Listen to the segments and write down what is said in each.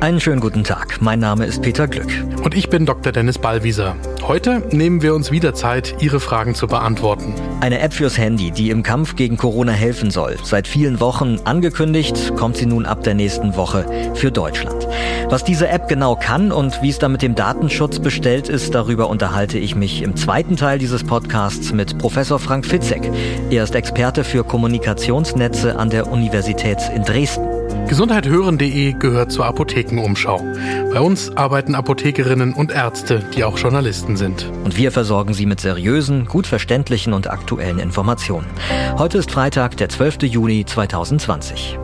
Einen schönen guten Tag. Mein Name ist Peter Glück. Und ich bin Dr. Dennis Ballwieser. Heute nehmen wir uns wieder Zeit, Ihre Fragen zu beantworten. Eine App fürs Handy, die im Kampf gegen Corona helfen soll. Seit vielen Wochen angekündigt, kommt sie nun ab der nächsten Woche für Deutschland. Was diese App genau kann und wie es da mit dem Datenschutz bestellt ist, darüber unterhalte ich mich im zweiten Teil dieses Podcasts mit Professor Frank Fitzek. Er ist Experte für Kommunikationsnetze an der Universität in Dresden. Gesundheithören.de gehört zur Apothekenumschau. Bei uns arbeiten Apothekerinnen und Ärzte, die auch Journalisten sind. Und wir versorgen Sie mit seriösen, gut verständlichen und aktuellen Informationen. Heute ist Freitag, der 12. Juni 2020.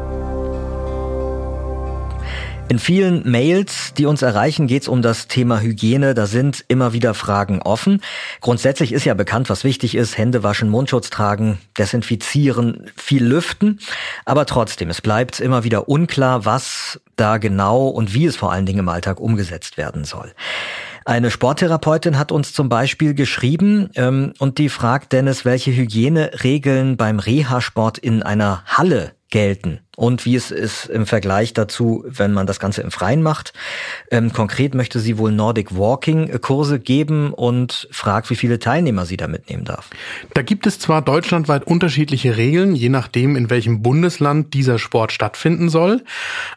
In vielen Mails, die uns erreichen, geht es um das Thema Hygiene. Da sind immer wieder Fragen offen. Grundsätzlich ist ja bekannt, was wichtig ist. Hände waschen, Mundschutz tragen, desinfizieren, viel lüften. Aber trotzdem, es bleibt immer wieder unklar, was da genau und wie es vor allen Dingen im Alltag umgesetzt werden soll. Eine Sporttherapeutin hat uns zum Beispiel geschrieben ähm, und die fragt Dennis, welche Hygieneregeln beim Reha-Sport in einer Halle gelten und wie es ist im Vergleich dazu, wenn man das Ganze im Freien macht. Ähm, konkret möchte sie wohl Nordic Walking Kurse geben und fragt, wie viele Teilnehmer sie da mitnehmen darf. Da gibt es zwar deutschlandweit unterschiedliche Regeln, je nachdem, in welchem Bundesland dieser Sport stattfinden soll,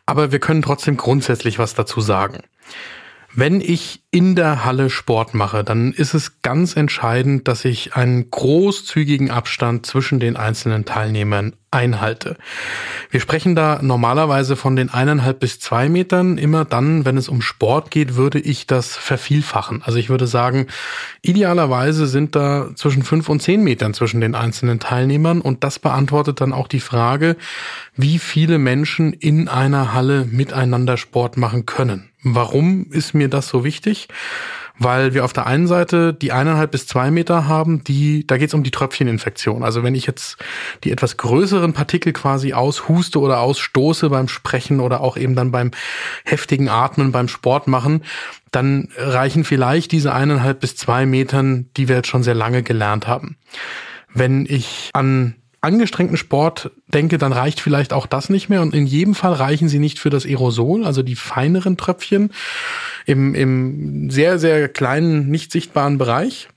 aber wir können trotzdem grundsätzlich was dazu sagen. Wenn ich in der Halle Sport mache, dann ist es ganz entscheidend, dass ich einen großzügigen Abstand zwischen den einzelnen Teilnehmern einhalte. Wir sprechen da normalerweise von den eineinhalb bis zwei Metern. Immer dann, wenn es um Sport geht, würde ich das vervielfachen. Also ich würde sagen, idealerweise sind da zwischen fünf und zehn Metern zwischen den einzelnen Teilnehmern. Und das beantwortet dann auch die Frage, wie viele Menschen in einer Halle miteinander Sport machen können. Warum ist mir das so wichtig? Weil wir auf der einen Seite die eineinhalb bis zwei Meter haben, die, da geht es um die Tröpfcheninfektion. Also wenn ich jetzt die etwas größeren Partikel quasi aushuste oder ausstoße beim Sprechen oder auch eben dann beim heftigen Atmen, beim Sport machen, dann reichen vielleicht diese eineinhalb bis zwei Metern, die wir jetzt schon sehr lange gelernt haben. Wenn ich an angestrengten Sport denke, dann reicht vielleicht auch das nicht mehr. Und in jedem Fall reichen sie nicht für das Aerosol, also die feineren Tröpfchen im, im sehr, sehr kleinen, nicht sichtbaren Bereich.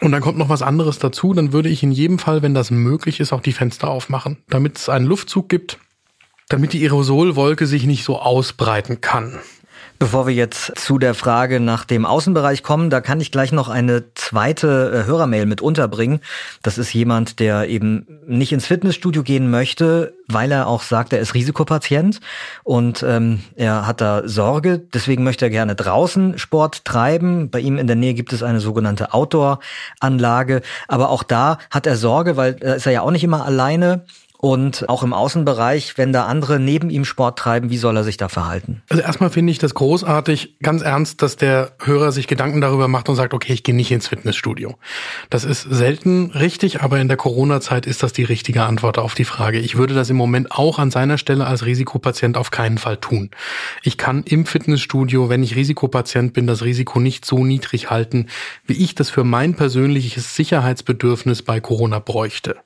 Und dann kommt noch was anderes dazu. Dann würde ich in jedem Fall, wenn das möglich ist, auch die Fenster aufmachen, damit es einen Luftzug gibt, damit die Aerosolwolke sich nicht so ausbreiten kann. Bevor wir jetzt zu der Frage nach dem Außenbereich kommen, da kann ich gleich noch eine zweite äh, Hörermail mit unterbringen. Das ist jemand, der eben nicht ins Fitnessstudio gehen möchte, weil er auch sagt, er ist Risikopatient und ähm, er hat da Sorge. Deswegen möchte er gerne draußen Sport treiben. Bei ihm in der Nähe gibt es eine sogenannte Outdoor-Anlage. Aber auch da hat er Sorge, weil da ist er ja auch nicht immer alleine. Und auch im Außenbereich, wenn da andere neben ihm Sport treiben, wie soll er sich da verhalten? Also erstmal finde ich das großartig, ganz ernst, dass der Hörer sich Gedanken darüber macht und sagt, okay, ich gehe nicht ins Fitnessstudio. Das ist selten richtig, aber in der Corona-Zeit ist das die richtige Antwort auf die Frage. Ich würde das im Moment auch an seiner Stelle als Risikopatient auf keinen Fall tun. Ich kann im Fitnessstudio, wenn ich Risikopatient bin, das Risiko nicht so niedrig halten, wie ich das für mein persönliches Sicherheitsbedürfnis bei Corona bräuchte.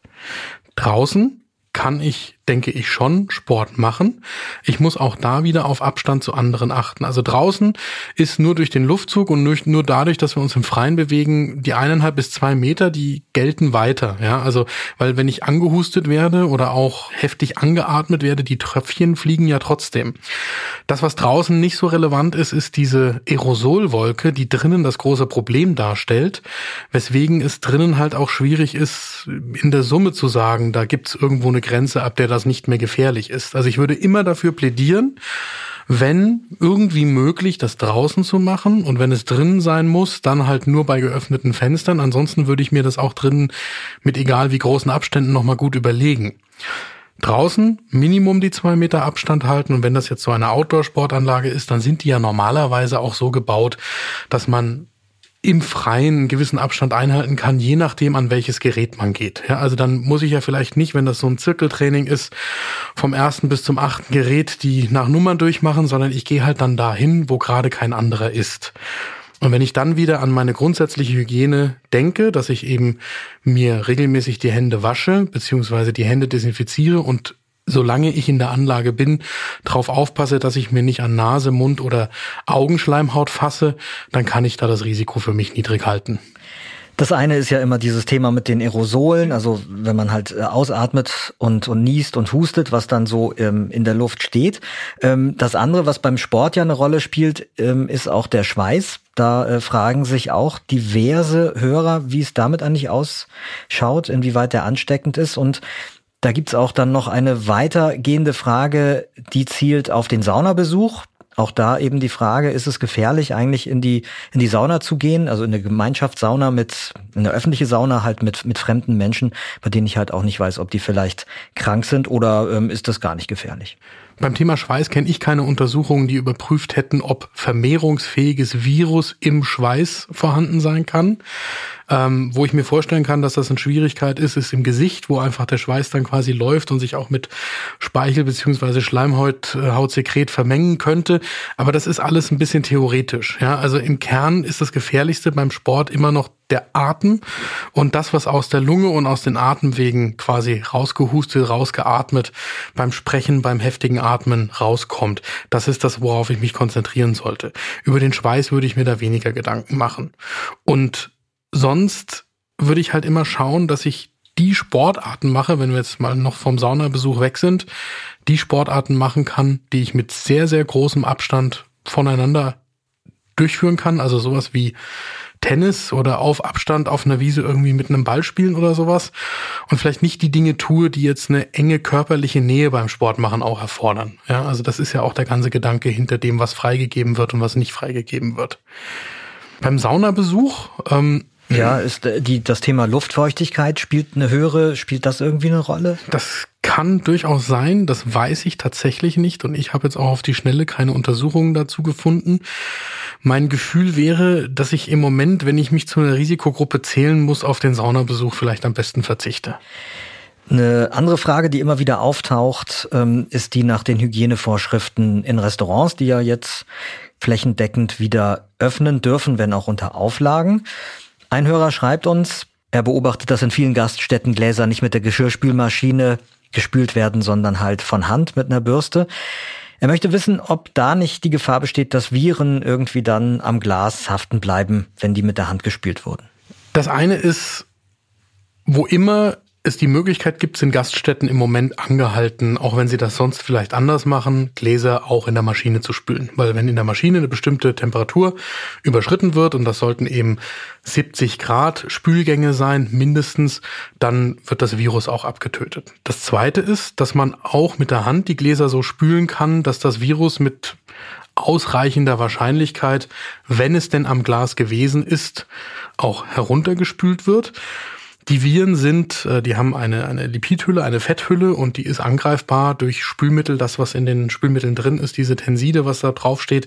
Draußen kann ich denke ich, schon Sport machen. Ich muss auch da wieder auf Abstand zu anderen achten. Also draußen ist nur durch den Luftzug und nur dadurch, dass wir uns im Freien bewegen, die eineinhalb bis zwei Meter, die gelten weiter. Ja, also, weil wenn ich angehustet werde oder auch heftig angeatmet werde, die Tröpfchen fliegen ja trotzdem. Das, was draußen nicht so relevant ist, ist diese Aerosolwolke, die drinnen das große Problem darstellt, weswegen es drinnen halt auch schwierig ist, in der Summe zu sagen, da gibt's irgendwo eine Grenze, ab der das nicht mehr gefährlich ist. Also ich würde immer dafür plädieren, wenn irgendwie möglich, das draußen zu machen und wenn es drinnen sein muss, dann halt nur bei geöffneten Fenstern. Ansonsten würde ich mir das auch drinnen mit egal wie großen Abständen nochmal gut überlegen. Draußen Minimum die zwei Meter Abstand halten und wenn das jetzt so eine Outdoor-Sportanlage ist, dann sind die ja normalerweise auch so gebaut, dass man im Freien einen gewissen Abstand einhalten kann, je nachdem, an welches Gerät man geht. Ja, also dann muss ich ja vielleicht nicht, wenn das so ein Zirkeltraining ist, vom ersten bis zum achten Gerät die nach Nummern durchmachen, sondern ich gehe halt dann dahin, wo gerade kein anderer ist. Und wenn ich dann wieder an meine grundsätzliche Hygiene denke, dass ich eben mir regelmäßig die Hände wasche, beziehungsweise die Hände desinfiziere und solange ich in der Anlage bin, darauf aufpasse, dass ich mir nicht an Nase, Mund oder Augenschleimhaut fasse, dann kann ich da das Risiko für mich niedrig halten. Das eine ist ja immer dieses Thema mit den Aerosolen, also wenn man halt äh, ausatmet und, und niest und hustet, was dann so ähm, in der Luft steht. Ähm, das andere, was beim Sport ja eine Rolle spielt, ähm, ist auch der Schweiß. Da äh, fragen sich auch diverse Hörer, wie es damit eigentlich ausschaut, inwieweit der ansteckend ist. Und da gibt's auch dann noch eine weitergehende Frage, die zielt auf den Saunabesuch. Auch da eben die Frage, ist es gefährlich, eigentlich in die, in die Sauna zu gehen, also in eine Gemeinschaftssauna mit, in eine öffentliche Sauna halt mit, mit fremden Menschen, bei denen ich halt auch nicht weiß, ob die vielleicht krank sind oder ähm, ist das gar nicht gefährlich? Beim Thema Schweiß kenne ich keine Untersuchungen, die überprüft hätten, ob vermehrungsfähiges Virus im Schweiß vorhanden sein kann. Ähm, wo ich mir vorstellen kann, dass das eine Schwierigkeit ist, ist im Gesicht, wo einfach der Schweiß dann quasi läuft und sich auch mit Speichel beziehungsweise Schleimhautsekret vermengen könnte. Aber das ist alles ein bisschen theoretisch. Ja, also im Kern ist das Gefährlichste beim Sport immer noch der Atem und das, was aus der Lunge und aus den Atemwegen quasi rausgehustet, rausgeatmet, beim Sprechen, beim heftigen Atmen rauskommt. Das ist das, worauf ich mich konzentrieren sollte. Über den Schweiß würde ich mir da weniger Gedanken machen. Und sonst würde ich halt immer schauen, dass ich die Sportarten mache, wenn wir jetzt mal noch vom Saunabesuch weg sind, die Sportarten machen kann, die ich mit sehr, sehr großem Abstand voneinander durchführen kann. Also sowas wie Tennis oder auf Abstand auf einer Wiese irgendwie mit einem Ball spielen oder sowas. Und vielleicht nicht die Dinge tue, die jetzt eine enge körperliche Nähe beim Sport machen auch erfordern. Ja, also das ist ja auch der ganze Gedanke hinter dem, was freigegeben wird und was nicht freigegeben wird. Beim Saunabesuch ähm, ja, ist äh, die, das Thema Luftfeuchtigkeit spielt eine höhere, spielt das irgendwie eine Rolle? Das kann durchaus sein, das weiß ich tatsächlich nicht und ich habe jetzt auch auf die Schnelle keine Untersuchungen dazu gefunden. Mein Gefühl wäre, dass ich im Moment, wenn ich mich zu einer Risikogruppe zählen muss, auf den Saunabesuch vielleicht am besten verzichte. Eine andere Frage, die immer wieder auftaucht, ähm, ist die nach den Hygienevorschriften in Restaurants, die ja jetzt flächendeckend wieder öffnen dürfen, wenn auch unter Auflagen. Ein Hörer schreibt uns, er beobachtet, dass in vielen Gaststätten Gläser nicht mit der Geschirrspülmaschine gespült werden, sondern halt von Hand mit einer Bürste. Er möchte wissen, ob da nicht die Gefahr besteht, dass Viren irgendwie dann am Glas haften bleiben, wenn die mit der Hand gespült wurden. Das eine ist, wo immer es die Möglichkeit gibt, sind Gaststätten im Moment angehalten, auch wenn sie das sonst vielleicht anders machen, Gläser auch in der Maschine zu spülen. Weil wenn in der Maschine eine bestimmte Temperatur überschritten wird, und das sollten eben 70 Grad Spülgänge sein, mindestens, dann wird das Virus auch abgetötet. Das zweite ist, dass man auch mit der Hand die Gläser so spülen kann, dass das Virus mit ausreichender Wahrscheinlichkeit, wenn es denn am Glas gewesen ist, auch heruntergespült wird. Die Viren sind, äh, die haben eine, eine Lipidhülle, eine Fetthülle und die ist angreifbar durch Spülmittel, das was in den Spülmitteln drin ist, diese Tenside, was da drauf steht.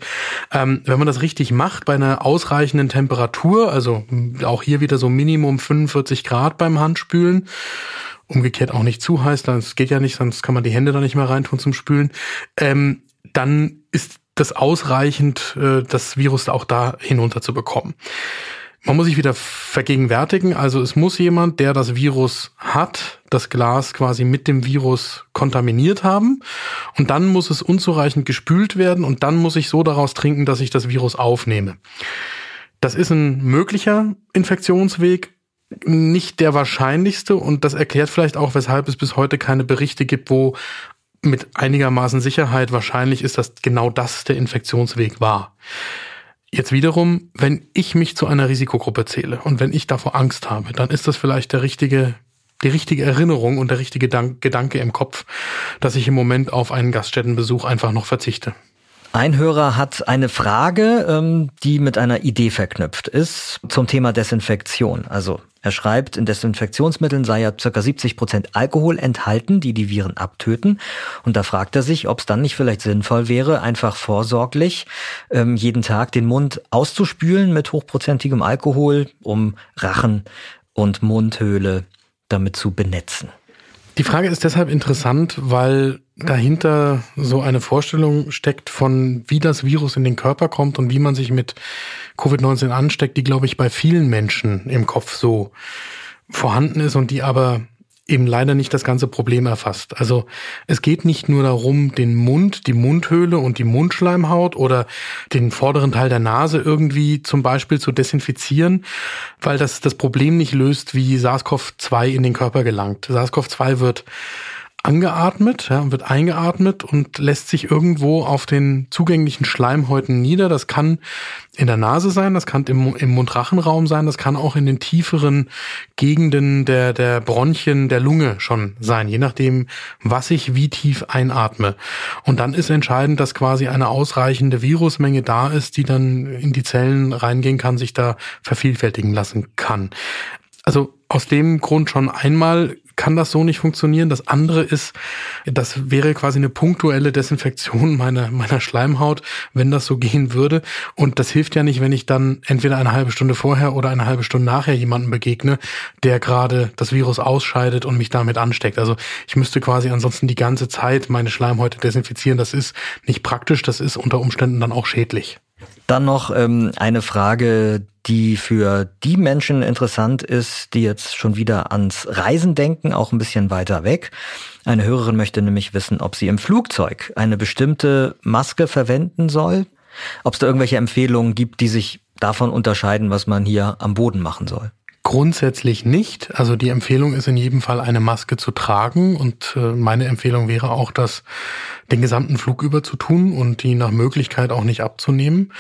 Ähm, wenn man das richtig macht, bei einer ausreichenden Temperatur, also auch hier wieder so Minimum 45 Grad beim Handspülen, umgekehrt auch nicht zu heiß, das geht ja nicht, sonst kann man die Hände da nicht mehr reintun zum Spülen, ähm, dann ist das ausreichend, äh, das Virus auch da hinunter zu bekommen. Man muss sich wieder vergegenwärtigen, also es muss jemand, der das Virus hat, das Glas quasi mit dem Virus kontaminiert haben und dann muss es unzureichend gespült werden und dann muss ich so daraus trinken, dass ich das Virus aufnehme. Das ist ein möglicher Infektionsweg, nicht der wahrscheinlichste und das erklärt vielleicht auch, weshalb es bis heute keine Berichte gibt, wo mit einigermaßen Sicherheit wahrscheinlich ist, dass genau das der Infektionsweg war. Jetzt wiederum, wenn ich mich zu einer Risikogruppe zähle und wenn ich davor Angst habe, dann ist das vielleicht der richtige, die richtige Erinnerung und der richtige Gedanke im Kopf, dass ich im Moment auf einen Gaststättenbesuch einfach noch verzichte. Ein Hörer hat eine Frage, ähm, die mit einer Idee verknüpft ist zum Thema Desinfektion. Also Er schreibt, in Desinfektionsmitteln sei ja ca. 70 Prozent Alkohol enthalten, die die Viren abtöten. Und da fragt er sich, ob es dann nicht vielleicht sinnvoll wäre, einfach vorsorglich ähm, jeden Tag den Mund auszuspülen mit hochprozentigem Alkohol, um Rachen und Mundhöhle damit zu benetzen. Die Frage ist deshalb interessant, weil dahinter so eine Vorstellung steckt von, wie das Virus in den Körper kommt und wie man sich mit Covid-19 ansteckt, die, glaube ich, bei vielen Menschen im Kopf so vorhanden ist und die aber eben leider nicht das ganze Problem erfasst. Also es geht nicht nur darum, den Mund, die Mundhöhle und die Mundschleimhaut oder den vorderen Teil der Nase irgendwie zum Beispiel zu desinfizieren, weil das das Problem nicht löst, wie SARS-CoV-2 in den Körper gelangt. SARS-CoV-2 wird angeatmet, ja, wird eingeatmet und lässt sich irgendwo auf den zugänglichen Schleimhäuten nieder. Das kann in der Nase sein, das kann im, im Mundrachenraum sein, das kann auch in den tieferen Gegenden der, der Bronchien der Lunge schon sein, je nachdem, was ich wie tief einatme. Und dann ist entscheidend, dass quasi eine ausreichende Virusmenge da ist, die dann in die Zellen reingehen kann, sich da vervielfältigen lassen kann. Also aus dem Grund schon einmal kann das so nicht funktionieren. Das andere ist, das wäre quasi eine punktuelle Desinfektion meiner, meiner Schleimhaut, wenn das so gehen würde. Und das hilft ja nicht, wenn ich dann entweder eine halbe Stunde vorher oder eine halbe Stunde nachher jemanden begegne, der gerade das Virus ausscheidet und mich damit ansteckt. Also ich müsste quasi ansonsten die ganze Zeit meine Schleimhäute desinfizieren. Das ist nicht praktisch, das ist unter Umständen dann auch schädlich. Dann noch ähm, eine Frage, die für die Menschen interessant ist, die jetzt schon wieder ans Reisen denken, auch ein bisschen weiter weg. Eine Hörerin möchte nämlich wissen, ob sie im Flugzeug eine bestimmte Maske verwenden soll, ob es da irgendwelche Empfehlungen gibt, die sich davon unterscheiden, was man hier am Boden machen soll. Grundsätzlich nicht. Also die Empfehlung ist in jedem Fall eine Maske zu tragen und äh, meine Empfehlung wäre auch, das den gesamten Flug über zu tun und die nach Möglichkeit auch nicht abzunehmen.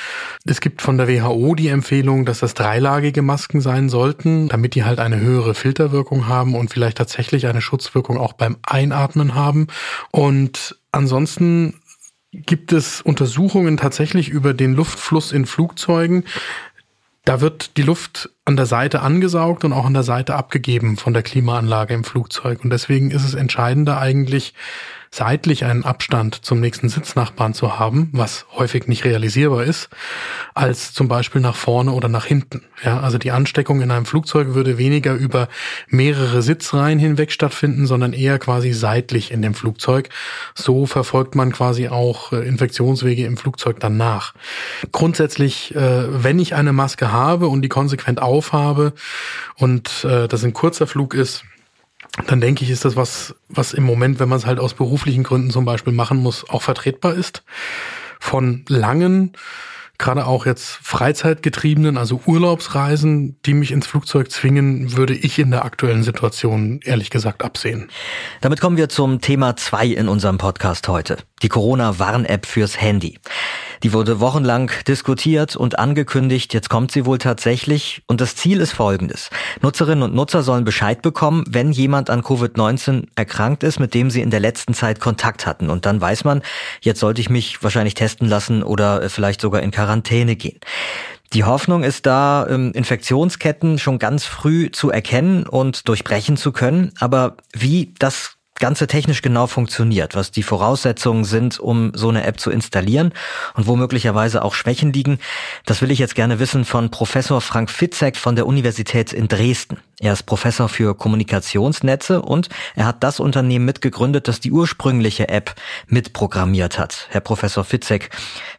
Es gibt von der WHO die Empfehlung, dass das dreilagige Masken sein sollten, damit die halt eine höhere Filterwirkung haben und vielleicht tatsächlich eine Schutzwirkung auch beim Einatmen haben. Und ansonsten gibt es Untersuchungen tatsächlich über den Luftfluss in Flugzeugen, da wird die Luft an der Seite angesaugt und auch an der Seite abgegeben von der Klimaanlage im Flugzeug. Und deswegen ist es entscheidender eigentlich, seitlich einen Abstand zum nächsten Sitznachbarn zu haben, was häufig nicht realisierbar ist, als zum Beispiel nach vorne oder nach hinten. Ja, also die Ansteckung in einem Flugzeug würde weniger über mehrere Sitzreihen hinweg stattfinden, sondern eher quasi seitlich in dem Flugzeug. So verfolgt man quasi auch äh, Infektionswege im Flugzeug danach. Grundsätzlich, äh, wenn ich eine Maske habe und die konsequent aufhabe und äh, das ein kurzer Flug ist, dann denke ich, ist das was, was im Moment, wenn man es halt aus beruflichen Gründen zum Beispiel machen muss, auch vertretbar ist. Von langen, gerade auch jetzt Freizeitgetriebenen, also Urlaubsreisen, die mich ins Flugzeug zwingen, würde ich in der aktuellen Situation ehrlich gesagt absehen. Damit kommen wir zum Thema zwei in unserem Podcast heute. Die Corona-Warn-App fürs Handy. Die wurde wochenlang diskutiert und angekündigt. Jetzt kommt sie wohl tatsächlich. Und das Ziel ist folgendes. Nutzerinnen und Nutzer sollen Bescheid bekommen, wenn jemand an Covid-19 erkrankt ist, mit dem sie in der letzten Zeit Kontakt hatten. Und dann weiß man, jetzt sollte ich mich wahrscheinlich testen lassen oder vielleicht sogar in Quarantäne gehen. Die Hoffnung ist da, ähm, Infektionsketten schon ganz früh zu erkennen und durchbrechen zu können. Aber wie das Ganze technisch genau funktioniert, was die Voraussetzungen sind, um so eine App zu installieren und wo möglicherweise auch Schwächen liegen. Das will ich jetzt gerne wissen von Professor Frank Fitzek von der Universität in Dresden. Er ist Professor für Kommunikationsnetze und er hat das Unternehmen mitgegründet, das die ursprüngliche App mitprogrammiert hat. Herr Professor Fitzek,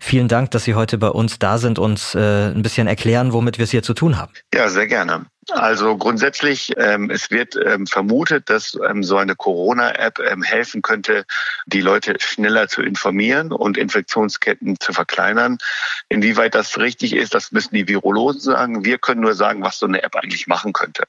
vielen Dank, dass Sie heute bei uns da sind und äh, ein bisschen erklären, womit wir es hier zu tun haben. Ja, sehr gerne. Also grundsätzlich, ähm, es wird ähm, vermutet, dass ähm, so eine Corona-App ähm, helfen könnte, die Leute schneller zu informieren und Infektionsketten zu verkleinern. Inwieweit das richtig ist, das müssen die Virologen sagen. Wir können nur sagen, was so eine App eigentlich machen könnte.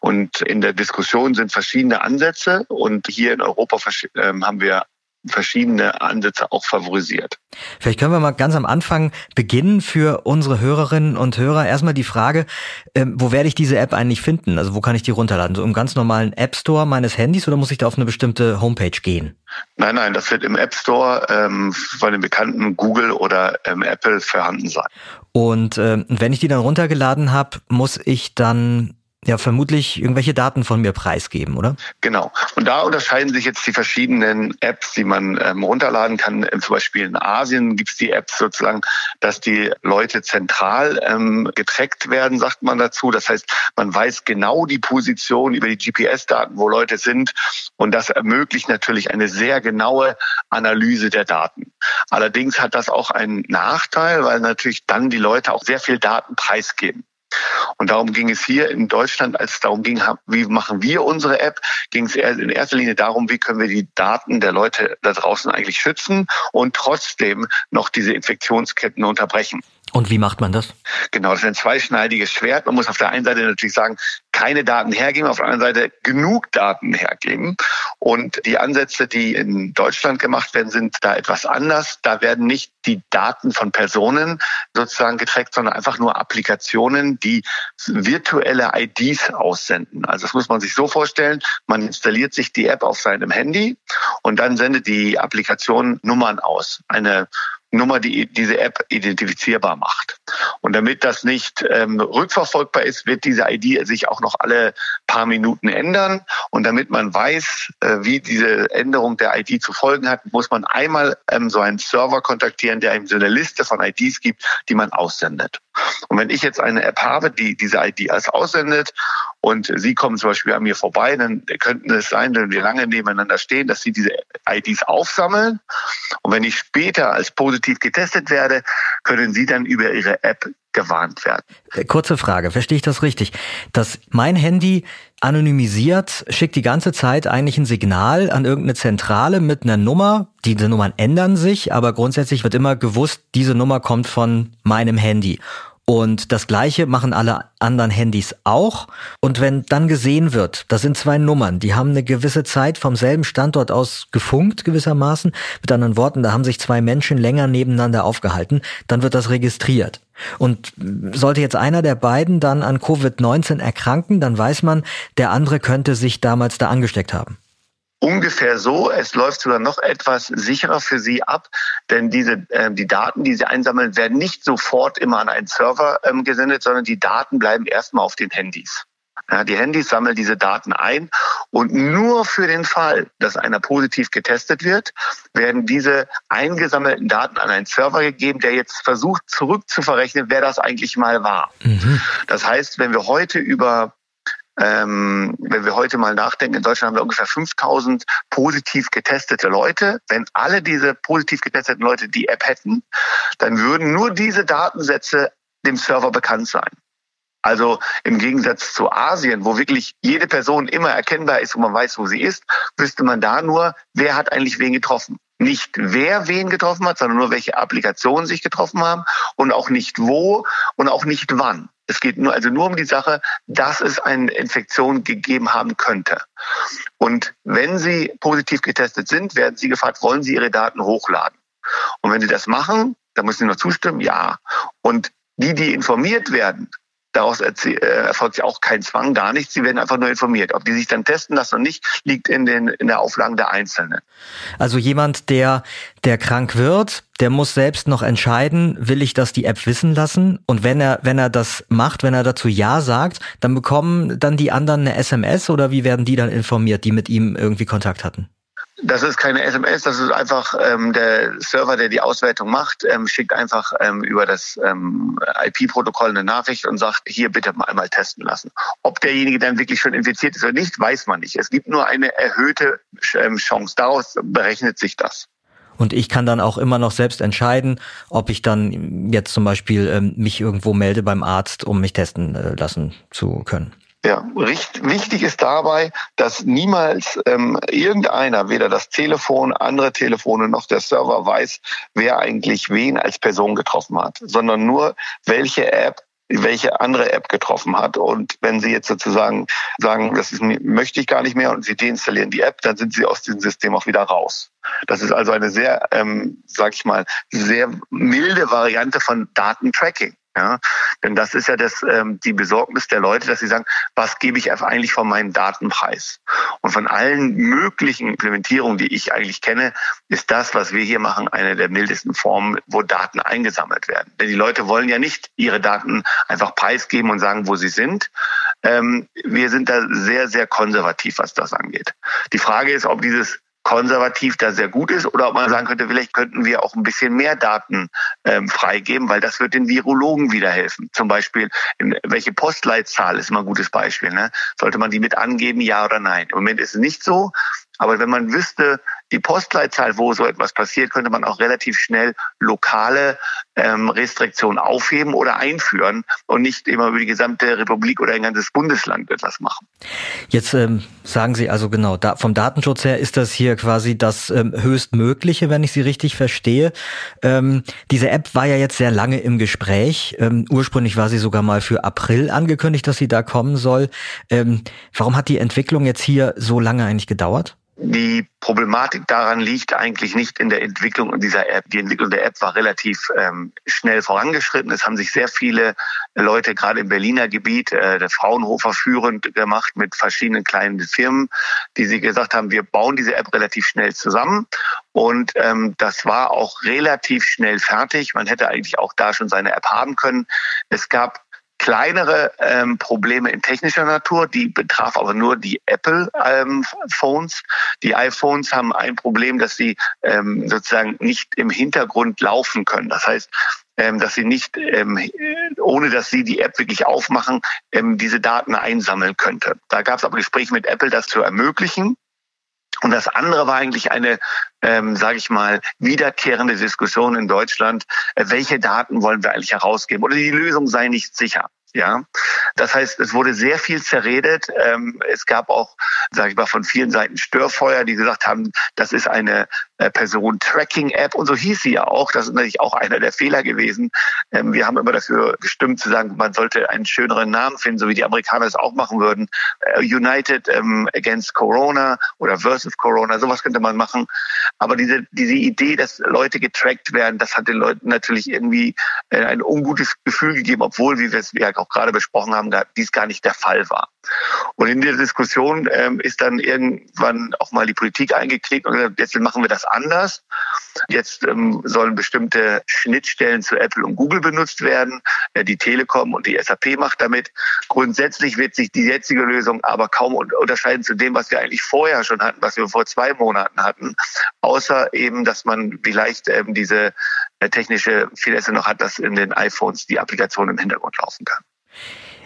Und in der Diskussion sind verschiedene Ansätze und hier in Europa ähm, haben wir verschiedene Ansätze auch favorisiert. Vielleicht können wir mal ganz am Anfang beginnen für unsere Hörerinnen und Hörer. Erstmal die Frage, ähm, wo werde ich diese App eigentlich finden? Also wo kann ich die runterladen? So im ganz normalen App Store meines Handys oder muss ich da auf eine bestimmte Homepage gehen? Nein, nein, das wird im App Store ähm, von den bekannten Google oder ähm, Apple vorhanden sein. Und äh, wenn ich die dann runtergeladen habe, muss ich dann ja vermutlich irgendwelche Daten von mir preisgeben, oder? Genau. Und da unterscheiden sich jetzt die verschiedenen Apps, die man ähm, runterladen kann. Ähm, zum Beispiel in Asien gibt es die Apps sozusagen, dass die Leute zentral ähm, getrackt werden, sagt man dazu. Das heißt, man weiß genau die Position über die GPS-Daten, wo Leute sind. Und das ermöglicht natürlich eine sehr genaue Analyse der Daten. Allerdings hat das auch einen Nachteil, weil natürlich dann die Leute auch sehr viel Daten preisgeben. Und darum ging es hier in Deutschland, als es darum ging, wie machen wir unsere App, ging es in erster Linie darum, wie können wir die Daten der Leute da draußen eigentlich schützen und trotzdem noch diese Infektionsketten unterbrechen. Und wie macht man das? Genau, das ist ein zweischneidiges Schwert. Man muss auf der einen Seite natürlich sagen, keine Daten hergeben, auf der anderen Seite genug Daten hergeben. Und die Ansätze, die in Deutschland gemacht werden, sind da etwas anders. Da werden nicht die Daten von Personen sozusagen getrackt, sondern einfach nur Applikationen, die virtuelle IDs aussenden. Also das muss man sich so vorstellen, man installiert sich die App auf seinem Handy und dann sendet die Applikation Nummern aus. Eine Nummer, die diese App identifizierbar macht. Und damit das nicht ähm, rückverfolgbar ist, wird diese ID sich auch noch alle paar Minuten ändern. Und damit man weiß, äh, wie diese Änderung der ID zu folgen hat, muss man einmal ähm, so einen Server kontaktieren, der ihm so eine Liste von IDs gibt, die man aussendet. Und wenn ich jetzt eine App habe, die diese ID als aussendet und Sie kommen zum Beispiel an mir vorbei, dann könnten es sein, wenn wir lange nebeneinander stehen, dass Sie diese IDs aufsammeln. Und wenn ich später als positiv getestet werde, können Sie dann über Ihre App gewarnt werden. Äh, kurze Frage, verstehe ich das richtig? Dass mein Handy anonymisiert, schickt die ganze Zeit eigentlich ein Signal an irgendeine Zentrale mit einer Nummer. Diese Nummern ändern sich, aber grundsätzlich wird immer gewusst, diese Nummer kommt von meinem Handy. Und das gleiche machen alle anderen Handys auch. Und wenn dann gesehen wird, das sind zwei Nummern, die haben eine gewisse Zeit vom selben Standort aus gefunkt gewissermaßen. Mit anderen Worten, da haben sich zwei Menschen länger nebeneinander aufgehalten, dann wird das registriert. Und sollte jetzt einer der beiden dann an Covid-19 erkranken, dann weiß man, der andere könnte sich damals da angesteckt haben. Ungefähr so. Es läuft sogar noch etwas sicherer für Sie ab, denn diese, äh, die Daten, die Sie einsammeln, werden nicht sofort immer an einen Server ähm, gesendet, sondern die Daten bleiben erstmal auf den Handys. Ja, die Handys sammeln diese Daten ein und nur für den Fall, dass einer positiv getestet wird, werden diese eingesammelten Daten an einen Server gegeben, der jetzt versucht zurückzuverrechnen, wer das eigentlich mal war. Mhm. Das heißt, wenn wir heute über ähm, wenn wir heute mal nachdenken, in Deutschland haben wir ungefähr 5000 positiv getestete Leute. Wenn alle diese positiv getesteten Leute die App hätten, dann würden nur diese Datensätze dem Server bekannt sein. Also im Gegensatz zu Asien, wo wirklich jede Person immer erkennbar ist und man weiß, wo sie ist, wüsste man da nur, wer hat eigentlich wen getroffen. Nicht wer wen getroffen hat, sondern nur welche Applikationen sich getroffen haben und auch nicht wo und auch nicht wann. Es geht nur, also nur um die Sache, dass es eine Infektion gegeben haben könnte. Und wenn Sie positiv getestet sind, werden Sie gefragt, wollen Sie Ihre Daten hochladen? Und wenn Sie das machen, dann müssen Sie noch zustimmen, ja. Und die, die informiert werden, Daraus äh, erfolgt ja auch kein Zwang, gar nichts. Sie werden einfach nur informiert. Ob die sich dann testen lassen oder nicht, liegt in, den, in der Auflagen der Einzelnen. Also jemand, der, der krank wird, der muss selbst noch entscheiden, will ich das die App wissen lassen? Und wenn er, wenn er das macht, wenn er dazu Ja sagt, dann bekommen dann die anderen eine SMS oder wie werden die dann informiert, die mit ihm irgendwie Kontakt hatten? Das ist keine SMS, das ist einfach ähm, der Server, der die Auswertung macht, ähm, schickt einfach ähm, über das ähm, IP-Protokoll eine Nachricht und sagt, hier bitte mal einmal testen lassen. Ob derjenige dann wirklich schon infiziert ist oder nicht, weiß man nicht. Es gibt nur eine erhöhte ähm, Chance. Daraus berechnet sich das. Und ich kann dann auch immer noch selbst entscheiden, ob ich dann jetzt zum Beispiel ähm, mich irgendwo melde beim Arzt, um mich testen äh, lassen zu können. Ja, richtig, wichtig ist dabei, dass niemals ähm, irgendeiner, weder das Telefon, andere Telefone noch der Server weiß, wer eigentlich wen als Person getroffen hat, sondern nur welche App welche andere App getroffen hat. Und wenn Sie jetzt sozusagen sagen, das ist, möchte ich gar nicht mehr und Sie deinstallieren die App, dann sind Sie aus diesem System auch wieder raus. Das ist also eine sehr, ähm, sag ich mal, sehr milde Variante von Datentracking. Ja, denn das ist ja das, ähm, die Besorgnis der Leute, dass sie sagen, was gebe ich eigentlich von meinem Datenpreis? Und von allen möglichen Implementierungen, die ich eigentlich kenne, ist das, was wir hier machen, eine der mildesten Formen, wo Daten eingesammelt werden. Denn die Leute wollen ja nicht ihre Daten einfach preisgeben und sagen, wo sie sind, ähm, wir sind da sehr, sehr konservativ, was das angeht. Die Frage ist, ob dieses konservativ da sehr gut ist oder ob man sagen könnte, vielleicht könnten wir auch ein bisschen mehr Daten ähm, freigeben, weil das wird den Virologen wieder helfen. Zum Beispiel, welche Postleitzahl ist immer ein gutes Beispiel. Ne? Sollte man die mit angeben, ja oder nein? Im Moment ist es nicht so. Aber wenn man wüsste, die Postleitzahl, wo so etwas passiert, könnte man auch relativ schnell lokale ähm, Restriktionen aufheben oder einführen und nicht immer über die gesamte Republik oder ein ganzes Bundesland etwas machen. Jetzt ähm, sagen Sie also genau, da, vom Datenschutz her ist das hier quasi das ähm, höchstmögliche, wenn ich Sie richtig verstehe. Ähm, diese App war ja jetzt sehr lange im Gespräch. Ähm, ursprünglich war sie sogar mal für April angekündigt, dass sie da kommen soll. Ähm, warum hat die Entwicklung jetzt hier so lange eigentlich gedauert? Die Problematik daran liegt eigentlich nicht in der Entwicklung dieser App. Die Entwicklung der App war relativ ähm, schnell vorangeschritten. Es haben sich sehr viele Leute gerade im Berliner Gebiet, äh, der Fraunhofer führend gemacht mit verschiedenen kleinen Firmen, die sie gesagt haben, wir bauen diese App relativ schnell zusammen. Und ähm, das war auch relativ schnell fertig. Man hätte eigentlich auch da schon seine App haben können. Es gab kleinere ähm, Probleme in technischer Natur, die betraf aber nur die Apple-Phones. Ähm, die iPhones haben ein Problem, dass sie ähm, sozusagen nicht im Hintergrund laufen können. Das heißt, ähm, dass sie nicht, ähm, ohne dass sie die App wirklich aufmachen, ähm, diese Daten einsammeln könnte. Da gab es aber Gespräche mit Apple, das zu ermöglichen. Und das andere war eigentlich eine, ähm, sage ich mal, wiederkehrende Diskussion in Deutschland. Äh, welche Daten wollen wir eigentlich herausgeben? Oder die Lösung sei nicht sicher. Ja, das heißt, es wurde sehr viel zerredet. Ähm, es gab auch, sage ich mal, von vielen Seiten Störfeuer, die gesagt haben, das ist eine äh, Person-Tracking-App und so hieß sie ja auch. Das ist natürlich auch einer der Fehler gewesen. Ähm, wir haben immer dafür gestimmt zu sagen, man sollte einen schöneren Namen finden, so wie die Amerikaner es auch machen würden. Äh, United ähm, Against Corona oder Versus Corona, sowas könnte man machen. Aber diese, diese Idee, dass Leute getrackt werden, das hat den Leuten natürlich irgendwie äh, ein ungutes Gefühl gegeben, obwohl, wie wir es ja auch gerade besprochen haben, dies gar nicht der Fall war. Und in der Diskussion ähm, ist dann irgendwann auch mal die Politik eingeklickt und gesagt, jetzt machen wir das anders. Jetzt ähm, sollen bestimmte Schnittstellen zu Apple und Google benutzt werden. Äh, die Telekom und die SAP macht damit. Grundsätzlich wird sich die jetzige Lösung aber kaum unterscheiden zu dem, was wir eigentlich vorher schon hatten, was wir vor zwei Monaten hatten. Außer eben, dass man vielleicht ähm, diese äh, technische Finesse noch hat, dass in den iPhones die Applikation im Hintergrund laufen kann.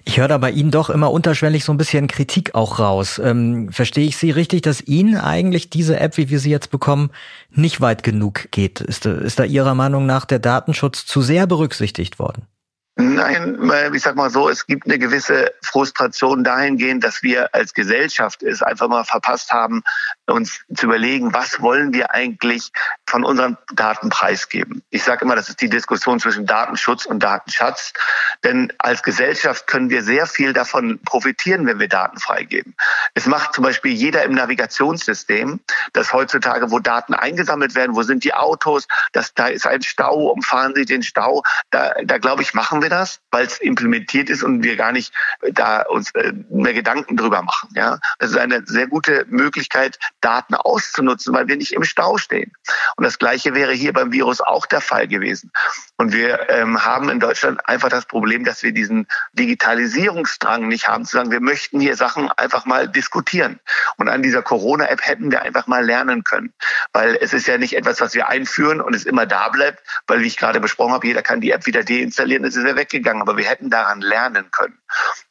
Ich höre da bei Ihnen doch immer unterschwellig so ein bisschen Kritik auch raus. Ähm, verstehe ich Sie richtig, dass Ihnen eigentlich diese App, wie wir sie jetzt bekommen, nicht weit genug geht? Ist, ist da Ihrer Meinung nach der Datenschutz zu sehr berücksichtigt worden? Nein, ich sag mal so, es gibt eine gewisse Frustration dahingehend, dass wir als Gesellschaft es einfach mal verpasst haben, uns zu überlegen, was wollen wir eigentlich von unseren Daten preisgeben. Ich sage immer, das ist die Diskussion zwischen Datenschutz und Datenschatz. Denn als Gesellschaft können wir sehr viel davon profitieren, wenn wir Daten freigeben. Es macht zum Beispiel jeder im Navigationssystem, dass heutzutage, wo Daten eingesammelt werden, wo sind die Autos, dass da ist ein Stau, umfahren Sie den Stau. Da, da glaube ich, machen wir das, weil es implementiert ist und wir gar nicht da uns äh, mehr Gedanken drüber machen. Ja, das ist eine sehr gute Möglichkeit, Daten auszunutzen, weil wir nicht im Stau stehen. Und das Gleiche wäre hier beim Virus auch der Fall gewesen. Und wir ähm, haben in Deutschland einfach das Problem, dass wir diesen Digitalisierungsdrang nicht haben, zu sagen, wir möchten hier Sachen einfach mal diskutieren. Und an dieser Corona-App hätten wir einfach mal lernen können. Weil es ist ja nicht etwas, was wir einführen und es immer da bleibt, weil, wie ich gerade besprochen habe, jeder kann die App wieder deinstallieren, es ist ja weggegangen. Aber wir hätten daran lernen können.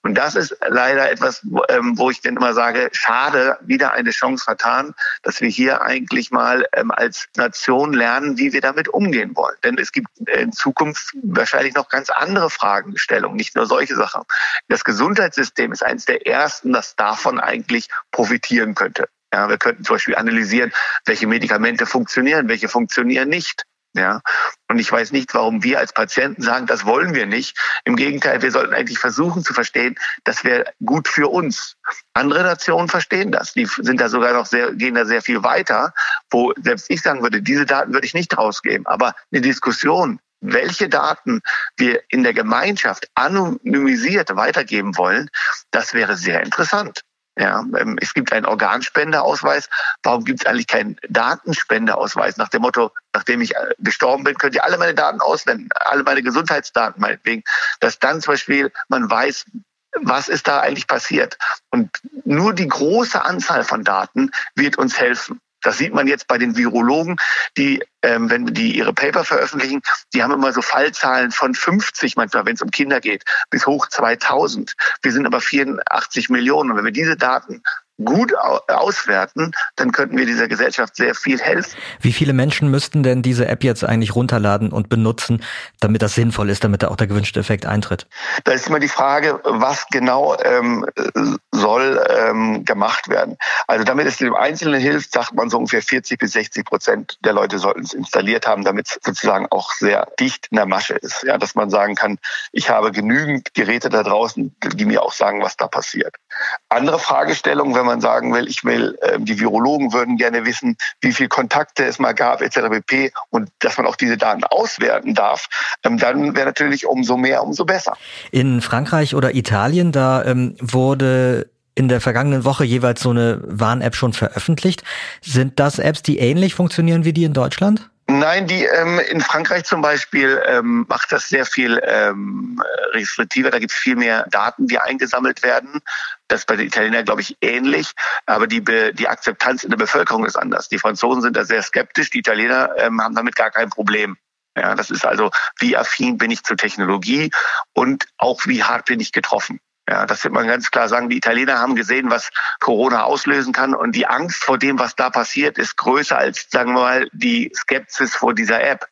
Und das ist leider etwas, ähm, wo ich dann immer sage, schade, wieder eine Chance vertan, dass wir hier eigentlich mal ähm, als Nation lernen, wie wir damit umgehen wollen. Denn es gibt in Zukunft wahrscheinlich noch ganz andere Fragestellungen, nicht nur solche Sachen. Das Gesundheitssystem ist eines der ersten, das davon eigentlich profitieren könnte. Ja, wir könnten zum Beispiel analysieren, welche Medikamente funktionieren, welche funktionieren nicht. Ja, und ich weiß nicht, warum wir als Patienten sagen, das wollen wir nicht. Im Gegenteil, wir sollten eigentlich versuchen zu verstehen, das wäre gut für uns. Andere Nationen verstehen das. Die sind da sogar noch sehr, gehen da sehr viel weiter, wo selbst ich sagen würde, diese Daten würde ich nicht rausgeben. Aber eine Diskussion, welche Daten wir in der Gemeinschaft anonymisiert weitergeben wollen, das wäre sehr interessant. Ja, ähm, es gibt einen Organspendeausweis. Warum gibt es eigentlich keinen Datenspendeausweis? Nach dem Motto, nachdem ich äh, gestorben bin, könnt ihr alle meine Daten auswenden, alle meine Gesundheitsdaten meinetwegen. Dass dann zum Beispiel man weiß, was ist da eigentlich passiert. Und nur die große Anzahl von Daten wird uns helfen. Das sieht man jetzt bei den Virologen, die, ähm, wenn die ihre Paper veröffentlichen, die haben immer so Fallzahlen von 50 manchmal, wenn es um Kinder geht, bis hoch 2000. Wir sind aber 84 Millionen. Und wenn wir diese Daten gut auswerten, dann könnten wir dieser Gesellschaft sehr viel helfen. Wie viele Menschen müssten denn diese App jetzt eigentlich runterladen und benutzen, damit das sinnvoll ist, damit da auch der gewünschte Effekt eintritt? Da ist immer die Frage, was genau ähm, soll ähm, gemacht werden. Also damit es dem Einzelnen hilft, sagt man so ungefähr 40 bis 60 Prozent der Leute sollten es installiert haben, damit es sozusagen auch sehr dicht in der Masche ist. Ja, dass man sagen kann, ich habe genügend Geräte da draußen, die mir auch sagen, was da passiert. Andere Fragestellung, wenn man sagen will, ich will, äh, die Virologen würden gerne wissen, wie viele Kontakte es mal gab, etc. pp. Und dass man auch diese Daten auswerten darf, ähm, dann wäre natürlich umso mehr, umso besser. In Frankreich oder Italien, da ähm, wurde in der vergangenen Woche jeweils so eine Warn-App schon veröffentlicht. Sind das Apps, die ähnlich funktionieren wie die in Deutschland? Nein, die ähm, in Frankreich zum Beispiel ähm, macht das sehr viel ähm, restriktiver. Da gibt es viel mehr Daten, die eingesammelt werden. Das ist bei den Italienern, glaube ich, ähnlich. Aber die, die Akzeptanz in der Bevölkerung ist anders. Die Franzosen sind da sehr skeptisch. Die Italiener ähm, haben damit gar kein Problem. Ja, das ist also, wie affin bin ich zur Technologie und auch wie hart bin ich getroffen. Ja, das wird man ganz klar sagen. Die Italiener haben gesehen, was Corona auslösen kann und die Angst vor dem, was da passiert, ist größer als, sagen wir mal, die Skepsis vor dieser App.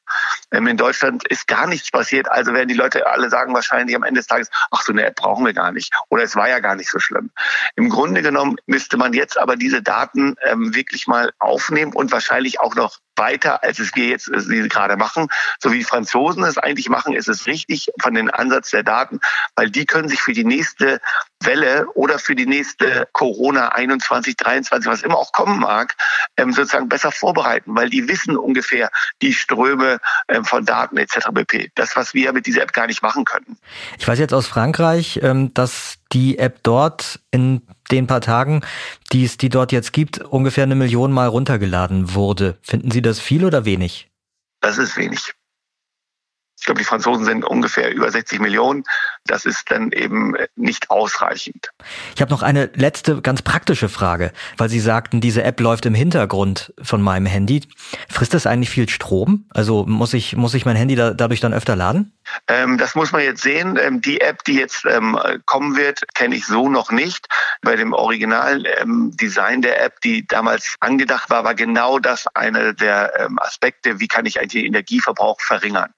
Ähm, in Deutschland ist gar nichts passiert, also werden die Leute alle sagen wahrscheinlich am Ende des Tages, ach so eine App brauchen wir gar nicht oder es war ja gar nicht so schlimm. Im Grunde genommen müsste man jetzt aber diese Daten ähm, wirklich mal aufnehmen und wahrscheinlich auch noch weiter, als es wir jetzt sie gerade machen. So wie die Franzosen es eigentlich machen, ist es richtig von den Ansatz der Daten, weil die können sich für die nächste Welle oder für die nächste Corona 21, 23, was immer auch kommen mag, ähm, sozusagen besser vorbereiten, weil die wissen ungefähr die Ströme ähm, von Daten etc. pp. Das, was wir mit dieser App gar nicht machen können. Ich weiß jetzt aus Frankreich, ähm, dass die App dort in den paar Tagen, die es die dort jetzt gibt, ungefähr eine Million Mal runtergeladen wurde. Finden Sie das viel oder wenig? Das ist wenig. Ich glaube, die Franzosen sind ungefähr über 60 Millionen. Das ist dann eben nicht ausreichend. Ich habe noch eine letzte ganz praktische Frage, weil Sie sagten, diese App läuft im Hintergrund von meinem Handy. Frisst das eigentlich viel Strom? Also muss ich, muss ich mein Handy da, dadurch dann öfter laden? Ähm, das muss man jetzt sehen. Ähm, die App, die jetzt ähm, kommen wird, kenne ich so noch nicht. Bei dem originalen ähm, Design der App, die damals angedacht war, war genau das eine der ähm, Aspekte, wie kann ich eigentlich den Energieverbrauch verringern.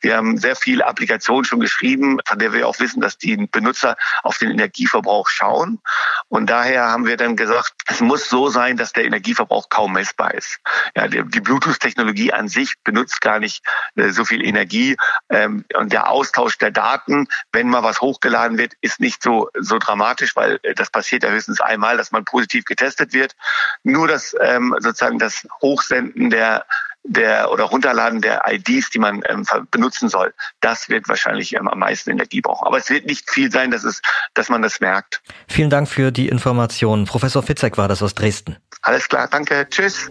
Wir haben sehr viele Applikationen schon geschrieben, von der wir auch wissen, dass die Benutzer auf den Energieverbrauch schauen. Und daher haben wir dann gesagt, es muss so sein, dass der Energieverbrauch kaum messbar ist. Ja, die, die Bluetooth-Technologie an sich benutzt gar nicht äh, so viel Energie. Ähm, und der Austausch der Daten, wenn mal was hochgeladen wird, ist nicht so, so dramatisch, weil äh, das passiert ja höchstens einmal, dass man positiv getestet wird. Nur das ähm, sozusagen das Hochsenden der der oder Runterladen der IDs, die man ähm, benutzen soll, das wird wahrscheinlich ähm, am meisten Energie brauchen. Aber es wird nicht viel sein, dass, es, dass man das merkt. Vielen Dank für die Informationen. Professor Fitzek war das aus Dresden. Alles klar, danke. Tschüss.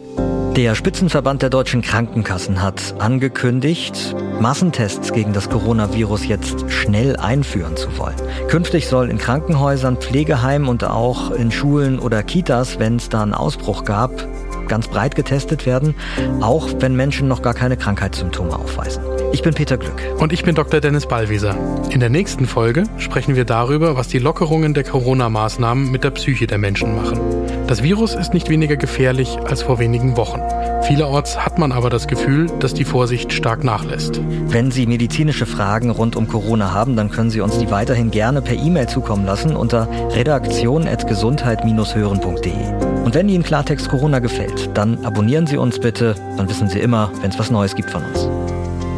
Der Spitzenverband der deutschen Krankenkassen hat angekündigt, Massentests gegen das Coronavirus jetzt schnell einführen zu wollen. Künftig soll in Krankenhäusern, Pflegeheimen und auch in Schulen oder Kitas, wenn es da einen Ausbruch gab, ganz breit getestet werden, auch wenn Menschen noch gar keine Krankheitssymptome aufweisen. Ich bin Peter Glück. Und ich bin Dr. Dennis Ballwieser. In der nächsten Folge sprechen wir darüber, was die Lockerungen der Corona-Maßnahmen mit der Psyche der Menschen machen. Das Virus ist nicht weniger gefährlich als vor wenigen Wochen. Vielerorts hat man aber das Gefühl, dass die Vorsicht stark nachlässt. Wenn Sie medizinische Fragen rund um Corona haben, dann können Sie uns die weiterhin gerne per E-Mail zukommen lassen unter redaktion.gesundheit-hören.de. Und wenn Ihnen Klartext Corona gefällt, dann abonnieren Sie uns bitte, dann wissen Sie immer, wenn es was Neues gibt von uns.